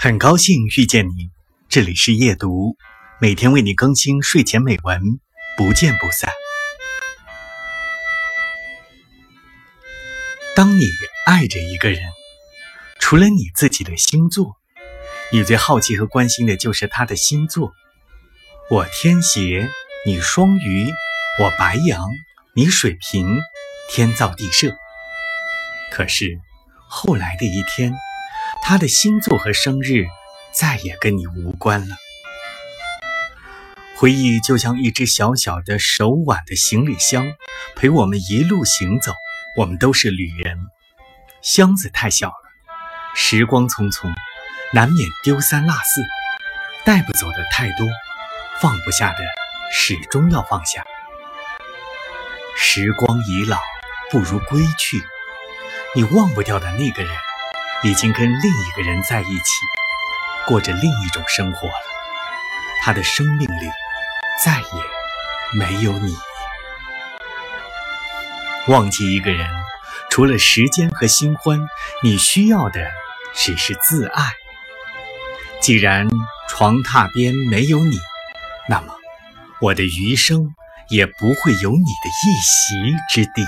很高兴遇见你，这里是夜读，每天为你更新睡前美文，不见不散。当你爱着一个人，除了你自己的星座，你最好奇和关心的就是他的星座。我天蝎，你双鱼，我白羊，你水瓶，天造地设。可是后来的一天，他的星座和生日再也跟你无关了。回忆就像一只小小的手挽的行李箱，陪我们一路行走。我们都是旅人，箱子太小了，时光匆匆，难免丢三落四，带不走的太多，放不下的始终要放下。时光已老，不如归去。你忘不掉的那个人，已经跟另一个人在一起，过着另一种生活了。他的生命里再也没有你。忘记一个人，除了时间和新欢，你需要的只是自爱。既然床榻边没有你，那么我的余生也不会有你的一席之地。